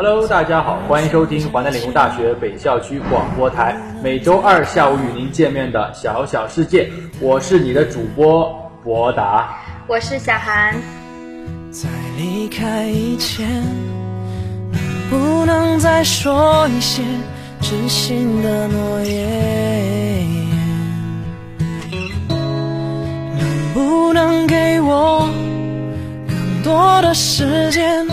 Hello，大家好，欢迎收听华南理工大学北校区广播台，每周二下午与您见面的小小世界，我是你的主播博达，我是小韩。在离开以前，能不能再说一些真心的诺言？能不能给我更多的时间？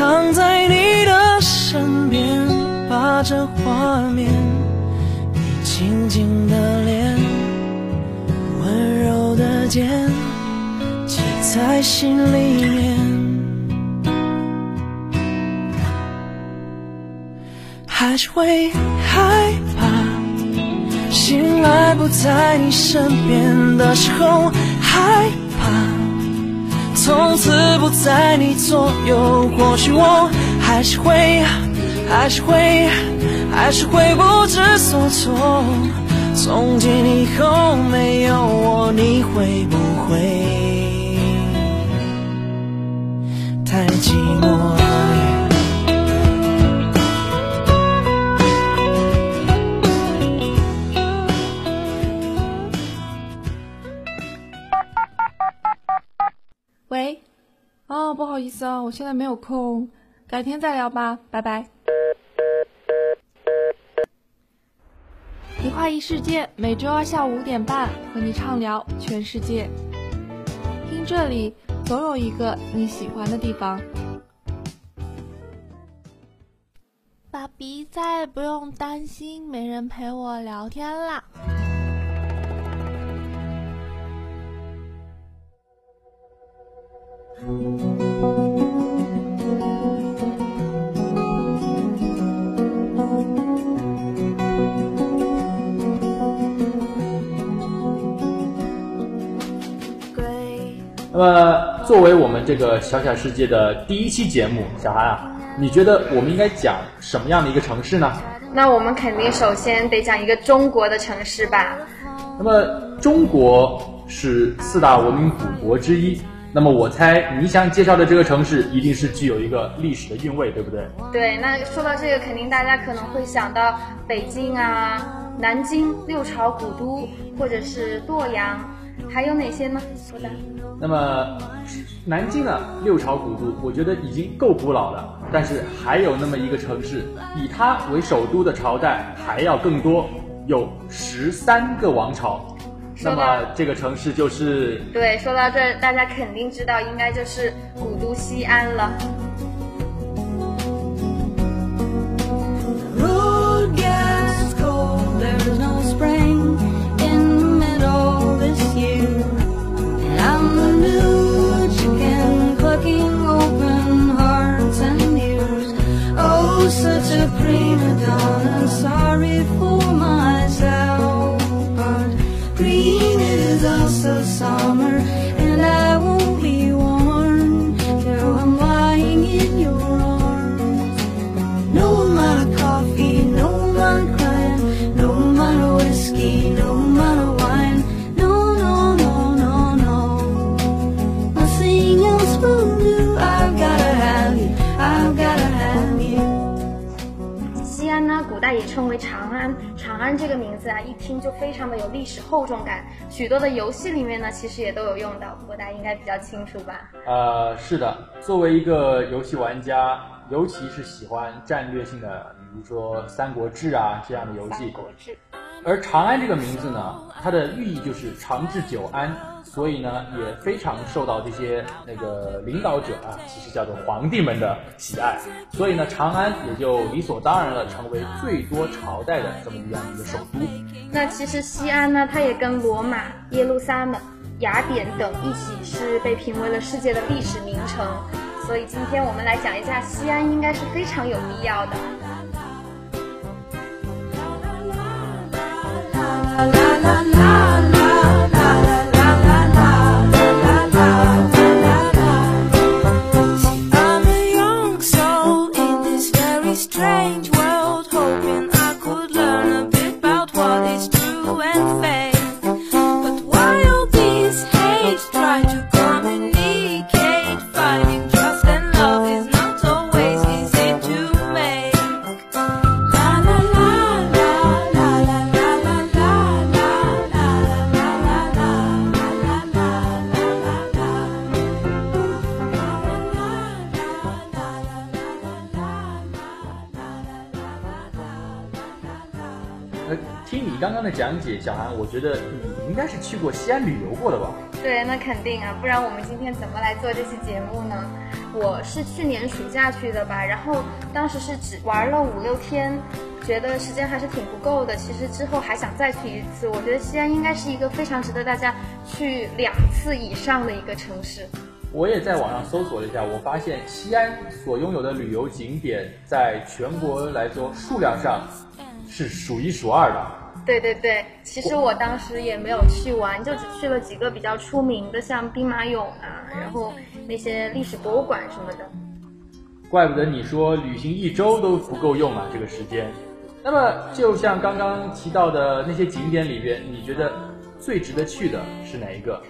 躺在你的身边，把这画面，你静静的脸，温柔的肩，记在心里面。还是会害怕，醒来不在你身边的时候，害。从此不在你左右，或许我还是会，还是会，还是会不知所措。从今以后没有我，你会不会太寂寞？不好意思啊，我现在没有空，改天再聊吧，拜拜。一画一世界，每周二下午五点半和你畅聊全世界。听这里，总有一个你喜欢的地方。爸比，再也不用担心没人陪我聊天啦。那么，作为我们这个小小世界的第一期节目，小韩啊，你觉得我们应该讲什么样的一个城市呢？那我们肯定首先得讲一个中国的城市吧。那么，中国是四大文明古国之一。那么我猜你想介绍的这个城市一定是具有一个历史的韵味，对不对？对，那说到这个，肯定大家可能会想到北京啊、南京六朝古都，或者是洛阳，还有哪些呢？说的。那么南京呢，六朝古都，我觉得已经够古老了，但是还有那么一个城市，以它为首都的朝代还要更多，有十三个王朝。那么这个城市就是对，说到这，大家肯定知道，应该就是古都西安了。也称为长安，长安这个名字啊，一听就非常的有历史厚重感。许多的游戏里面呢，其实也都有用到，不过大家应该比较清楚吧？呃，是的，作为一个游戏玩家，尤其是喜欢战略性的，比如说《三国志》啊这样的游戏。三国志。而长安这个名字呢，它的寓意就是长治久安，所以呢也非常受到这些那个领导者啊，其实叫做皇帝们的喜爱，所以呢长安也就理所当然了，成为最多朝代的这么一样一个首都。那其实西安呢，它也跟罗马、耶路撒冷、雅典等一起是被评为了世界的历史名城，所以今天我们来讲一下西安，应该是非常有必要的。la la la. 呃，听你刚刚的讲解，小韩，我觉得你应该是去过西安旅游过的吧？对，那肯定啊，不然我们今天怎么来做这期节目呢？我是去年暑假去的吧，然后当时是只玩了五六天，觉得时间还是挺不够的。其实之后还想再去一次。我觉得西安应该是一个非常值得大家去两次以上的一个城市。我也在网上搜索了一下，我发现西安所拥有的旅游景点，在全国来说数量上是数一数二的。对对对，其实我当时也没有去玩，就只去了几个比较出名的，像兵马俑啊，然后。那些历史博物馆什么的，怪不得你说旅行一周都不够用啊，这个时间。那么，就像刚刚提到的那些景点里边，你觉得最值得去的是哪一个？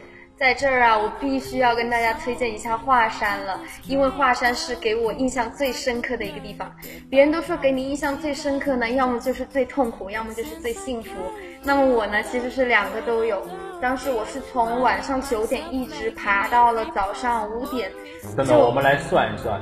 在这儿啊，我必须要跟大家推荐一下华山了，因为华山是给我印象最深刻的一个地方。别人都说给你印象最深刻呢，要么就是最痛苦，要么就是最幸福。那么我呢，其实是两个都有。当时我是从晚上九点一直爬到了早上五点。等等，我们来算一算，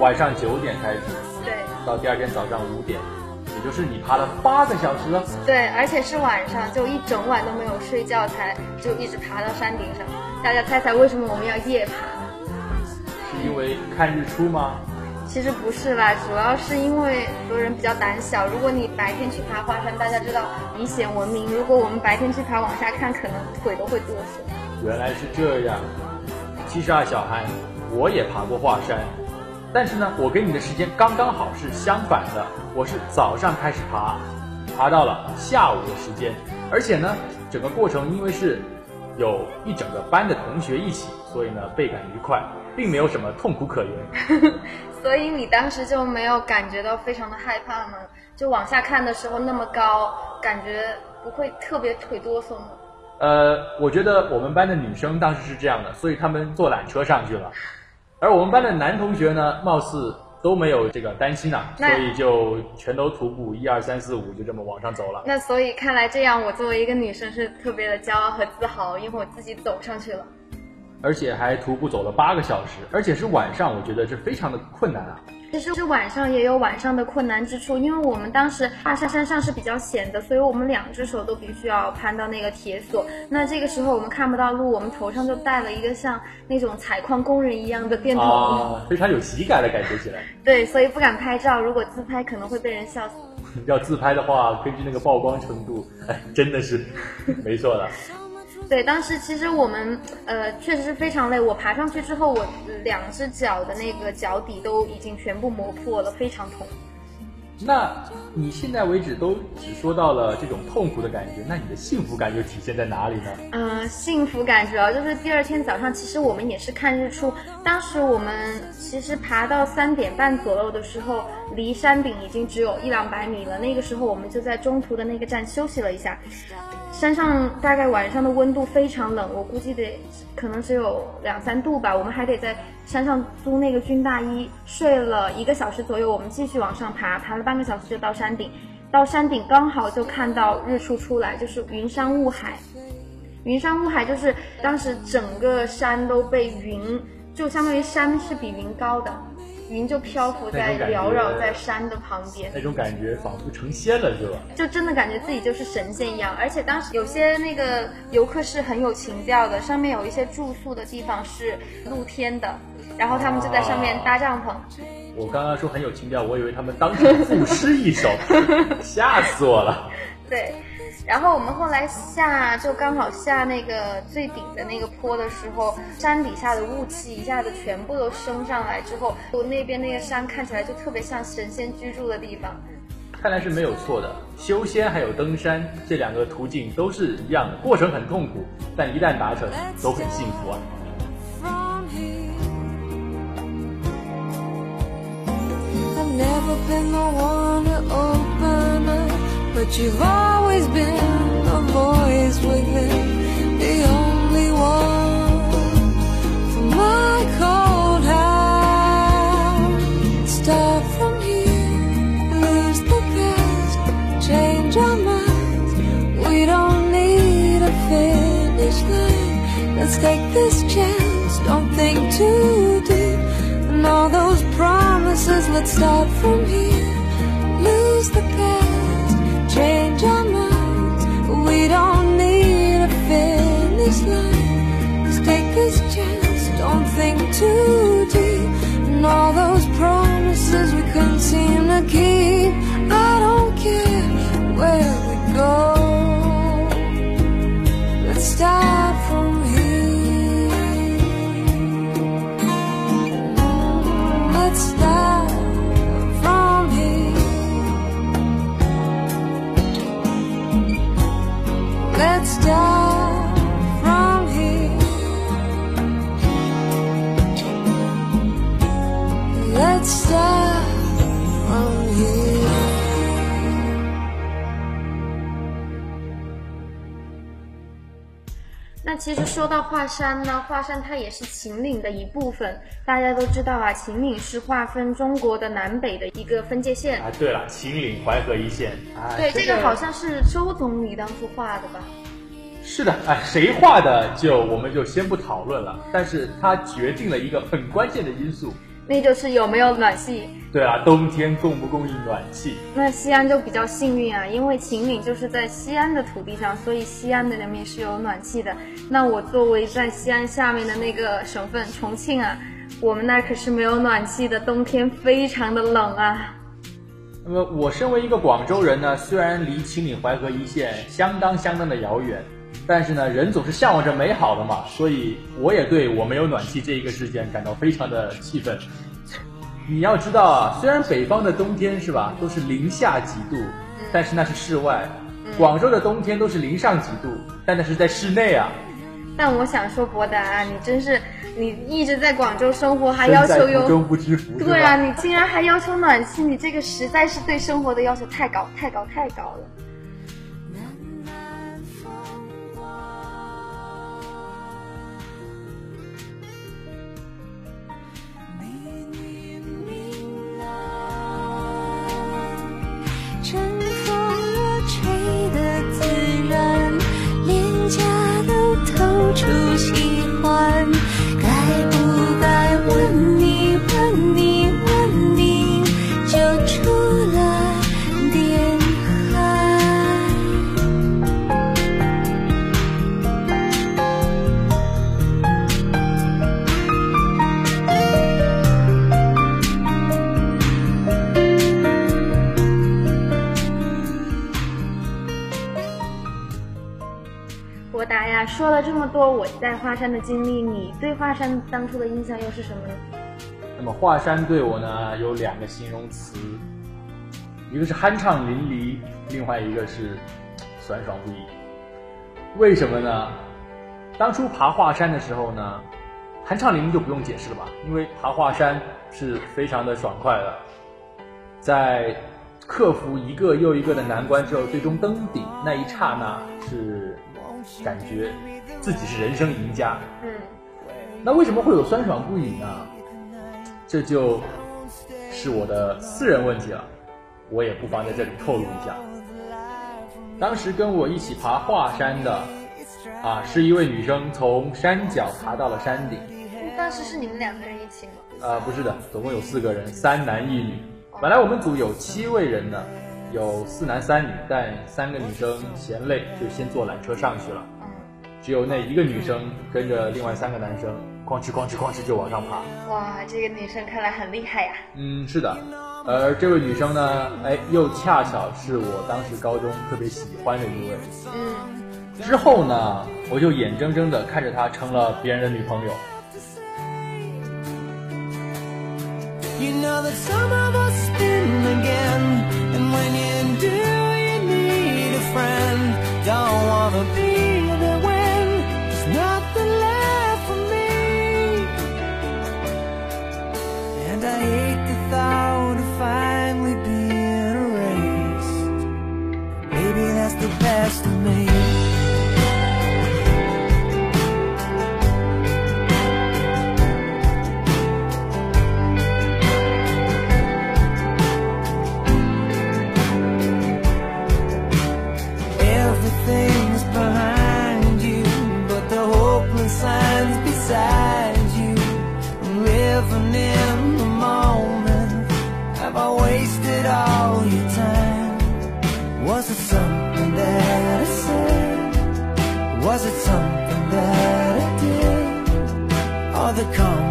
晚上九点开始，对，到第二天早上五点，也就是你爬了八个小时了。对，而且是晚上，就一整晚都没有睡觉，才就一直爬到山顶上。大家猜猜为什么我们要夜爬？是因为看日出吗？其实不是啦，主要是因为很多人比较胆小。如果你白天去爬华山，大家知道以险闻名。如果我们白天去爬，往下看，可能腿都会哆嗦。原来是这样。七十二，小孩，我也爬过华山，但是呢，我跟你的时间刚刚好是相反的。我是早上开始爬，爬到了下午的时间，而且呢，整个过程因为是有一整个班的同学一起，所以呢，倍感愉快，并没有什么痛苦可言。所以你当时就没有感觉到非常的害怕吗？就往下看的时候那么高，感觉不会特别腿哆嗦吗？呃，我觉得我们班的女生当时是这样的，所以她们坐缆车上去了，而我们班的男同学呢，貌似都没有这个担心啊，所以就全都徒步一二三四五就这么往上走了。那所以看来这样，我作为一个女生是特别的骄傲和自豪，因为我自己走上去了。而且还徒步走了八个小时，而且是晚上，我觉得这非常的困难啊。其实是晚上也有晚上的困难之处，因为我们当时大山山上是比较险的，所以我们两只手都必须要攀到那个铁索。那这个时候我们看不到路，我们头上就戴了一个像那种采矿工人一样的电筒，啊，非常有喜感的感觉起来。对，所以不敢拍照，如果自拍可能会被人笑死。要自拍的话，根据那个曝光程度，哎，真的是没错的。对，当时其实我们呃确实是非常累。我爬上去之后，我两只脚的那个脚底都已经全部磨破了，非常痛。那你现在为止都只说到了这种痛苦的感觉，那你的幸福感又体现在哪里呢？嗯，幸福感主要就是第二天早上，其实我们也是看日出。当时我们其实爬到三点半左右的时候，离山顶已经只有一两百米了。那个时候我们就在中途的那个站休息了一下。山上大概晚上的温度非常冷，我估计得可能只有两三度吧。我们还得在山上租那个军大衣，睡了一个小时左右。我们继续往上爬，爬了半个小时就到山顶。到山顶刚好就看到日出出来，就是云山雾海。云山雾海就是当时整个山都被云，就相当于山是比云高的。云就漂浮在缭绕在山的旁边，那种感觉仿佛成仙了，是吧？就真的感觉自己就是神仙一样。而且当时有些那个游客是很有情调的，上面有一些住宿的地方是露天的，然后他们就在上面搭帐篷。我刚刚说很有情调，我以为他们当场赋诗一首，吓死我了。对。然后我们后来下就刚好下那个最顶的那个坡的时候，山底下的雾气一下子全部都升上来之后，我那边那个山看起来就特别像神仙居住的地方。看来是没有错的，修仙还有登山这两个途径都是一样的，过程很痛苦，但一旦达成都很幸福啊。But you've always been the voice within, the only one for my cold heart. Start from here, lose the past, change our minds. We don't need a finish line. Let's take this chance, don't think too deep. And all those promises, let's start from here, his chance Don't think too deep And all those promises we couldn't seem to keep I don't care where we go Let's start. 说到华山呢，华山它也是秦岭的一部分。大家都知道啊，秦岭是划分中国的南北的一个分界线。啊，对了，秦岭淮河一线。啊，对，这个好像是周总理当初画的吧？是的，哎，谁画的就我们就先不讨论了。但是它决定了一个很关键的因素。那就是有没有暖气？对啊，冬天供不供应暖气？那西安就比较幸运啊，因为秦岭就是在西安的土地上，所以西安的人民是有暖气的。那我作为在西安下面的那个省份重庆啊，我们那儿可是没有暖气的，冬天非常的冷啊。那么我身为一个广州人呢，虽然离秦岭淮河一线相当相当的遥远。但是呢，人总是向往着美好的嘛，所以我也对我没有暖气这一个事件感到非常的气愤。你要知道啊，虽然北方的冬天是吧，都是零下几度，但是那是室外；广州的冬天都是零上几度，但那是在室内啊。但我想说，博达啊，你真是你一直在广州生活，还要求有不知福。对啊，你竟然还要求暖气，你这个实在是对生活的要求太高、太高、太高了。博达呀说了这么多我在华山的经历，你对华山当初的印象又是什么呢？那么华山对我呢有两个形容词，一个是酣畅淋漓，另外一个是酸爽不已。为什么呢？当初爬华山的时候呢，酣畅淋漓就不用解释了吧，因为爬华山是非常的爽快的，在克服一个又一个的难关之后，最终登顶那一刹那是。感觉自己是人生赢家。嗯，那为什么会有酸爽不已呢？这就是我的私人问题了，我也不妨在这里透露一下。当时跟我一起爬华山的啊，是一位女生，从山脚爬到了山顶。当时是你们两个人一起吗？啊，不是的，总共有四个人，三男一女。本来我们组有七位人的。有四男三女，但三个女生嫌累，就先坐缆车上去了。只有那一个女生跟着另外三个男生，哐哧哐哧哐哧就往上爬。哇，这个女生看来很厉害呀。嗯，是的。而这位女生呢，哎，又恰巧是我当时高中特别喜欢的一位。嗯。之后呢，我就眼睁睁的看着她成了别人的女朋友。You know that some of us spin again And when you friend. Don't wanna be the cone.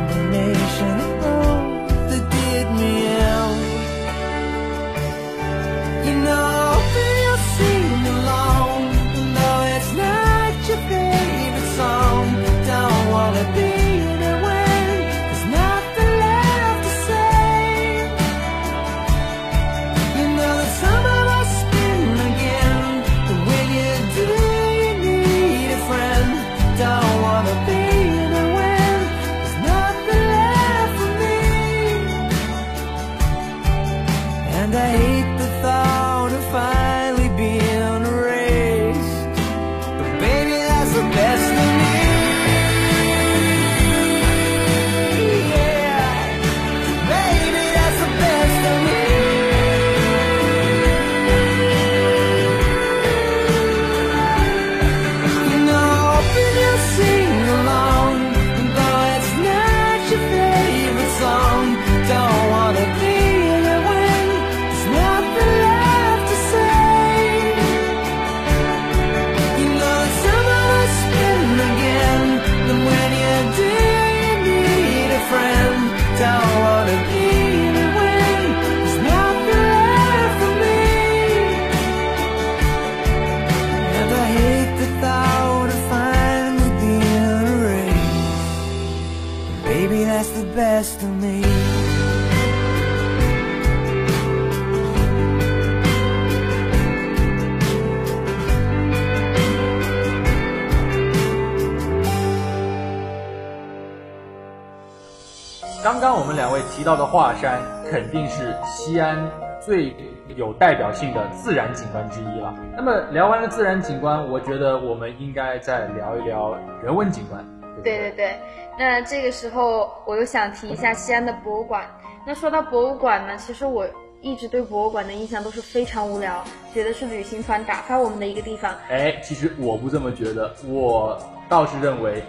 刚刚我们两位提到的华山肯定是西安最有代表性的自然景观之一了。那么聊完了自然景观我觉得我们应该再聊一聊人文景观对对对。那这个时候我又想提一下西安的博物馆。那说到博物馆呢，其实我一直对博物馆的印象都是非常无聊，觉得是旅行团打发我们的一个地方。哎，其实我不这么觉得，我倒是认为，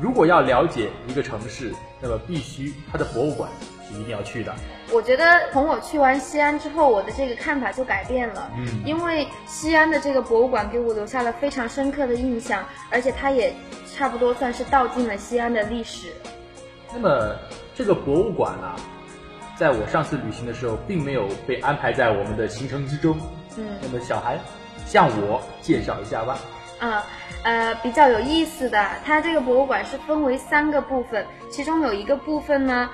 如果要了解一个城市，那么必须它的博物馆一定要去的。我觉得从我去完西安之后，我的这个看法就改变了。嗯因为西安的这个博物馆给我留下了非常深刻的印象，而且它也差不多算是道尽了西安的历史。那么这个博物馆啊，在我上次旅行的时候，并没有被安排在我们的行程之中。嗯那么小韩向我介绍一下吧。啊，呃，比较有意思的，它这个博物馆是分为三个部分，其中有一个部分呢，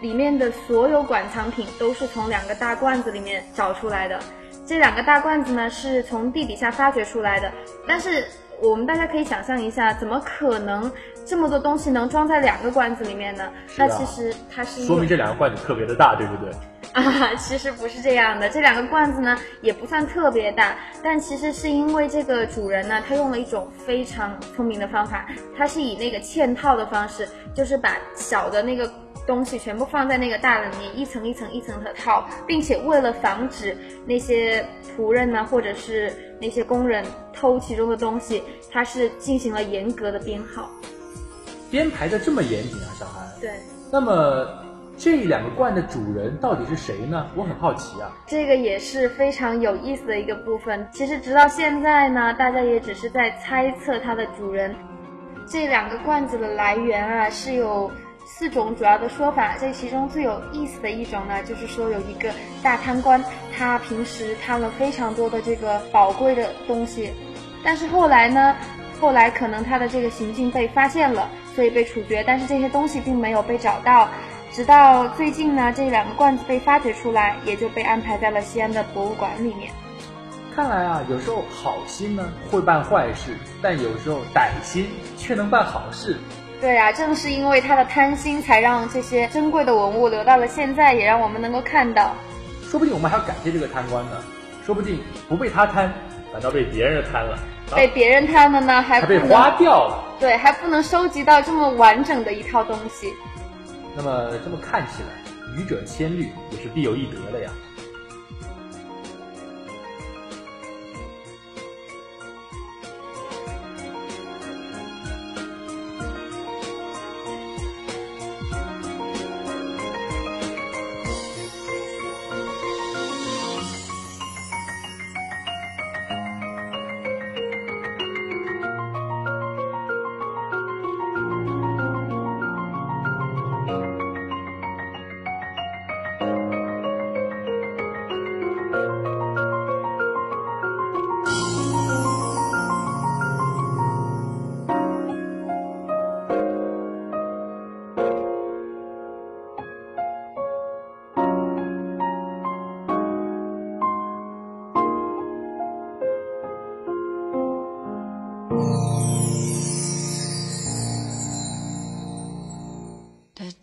里面的所有馆藏品都是从两个大罐子里面找出来的。这两个大罐子呢是从地底下发掘出来的，但是我们大家可以想象一下，怎么可能这么多东西能装在两个罐子里面呢？啊那其实它是说明这两个罐子特别的大，对不对？啊，其实不是这样的，这两个罐子呢也不算特别大，但其实是因为这个主人呢，他用了一种非常聪明的方法，他是以那个嵌套的方式，就是把小的那个东西全部放在那个大的里面，一层一层一层的套，并且为了防止那些仆人呢，或者是那些工人偷其中的东西，他是进行了严格的编号。编排的这么严谨啊，小韩。对。那么这两个罐的主人到底是谁呢？我很好奇啊。这个也是非常有意思的一个部分。其实直到现在呢，大家也只是在猜测它的主人。这两个罐子的来源啊，是有四种主要的说法。这其中最有意思的一种呢，就是说有一个大贪官，他平时贪了非常多的这个宝贵的东西，但是后来呢，后来可能他的这个行径被发现了，所以被处决，但是这些东西并没有被找到。直到最近呢，这两个罐子被发掘出来，也就被安排在了西安的博物馆里面。看来啊，有时候好心呢会办坏事，但有时候歹心却能办好事。对啊、正是因为他的贪心，才让这些珍贵的文物留到了现在，也让我们能够看到。说不定我们还要感谢这个贪官呢，说不定不被他贪，反倒被别人贪了，啊被别人贪了呢，还被花掉了。对，还不能收集到这么完整的一套东西。那么这么看起来，愚者千虑也是必有一得的呀。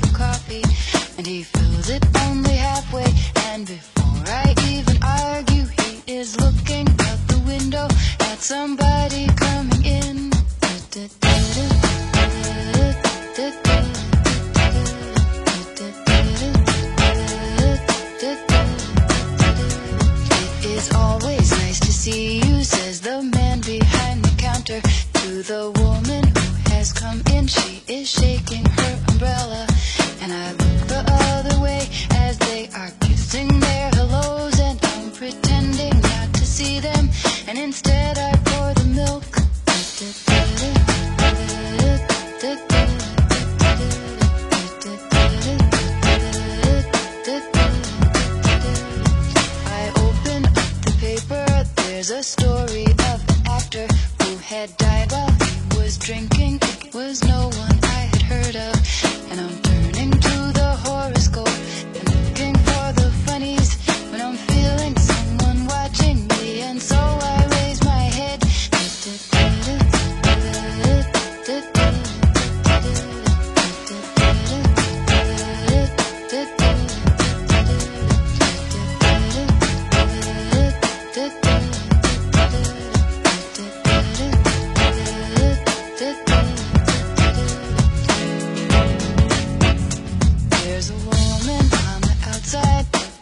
pour coffee. And he fills it only halfway. And before I even argue, he is looking out the window at somebody coming in. It is always nice to see you, says the man behind the counter to the woman who has come in. She is shaking her umbrella,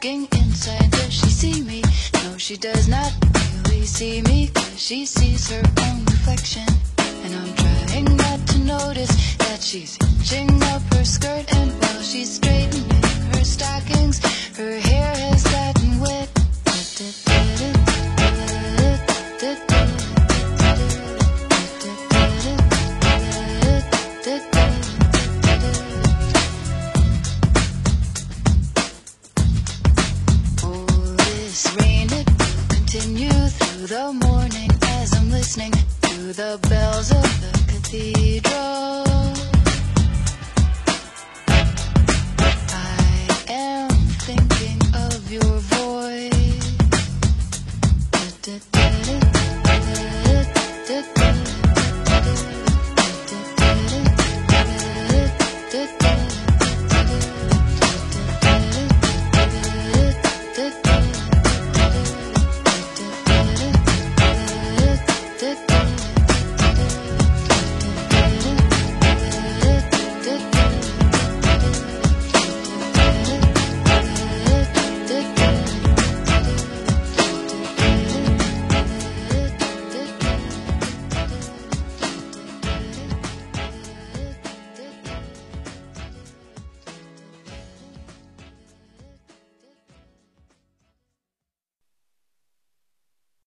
looking inside. Does she see me? No, she does not really see me. 'cause she sees her own reflection. And I'm trying not to notice that she's hitching up her skirt. And while she's straightening her stockings, her hair has gotten wet.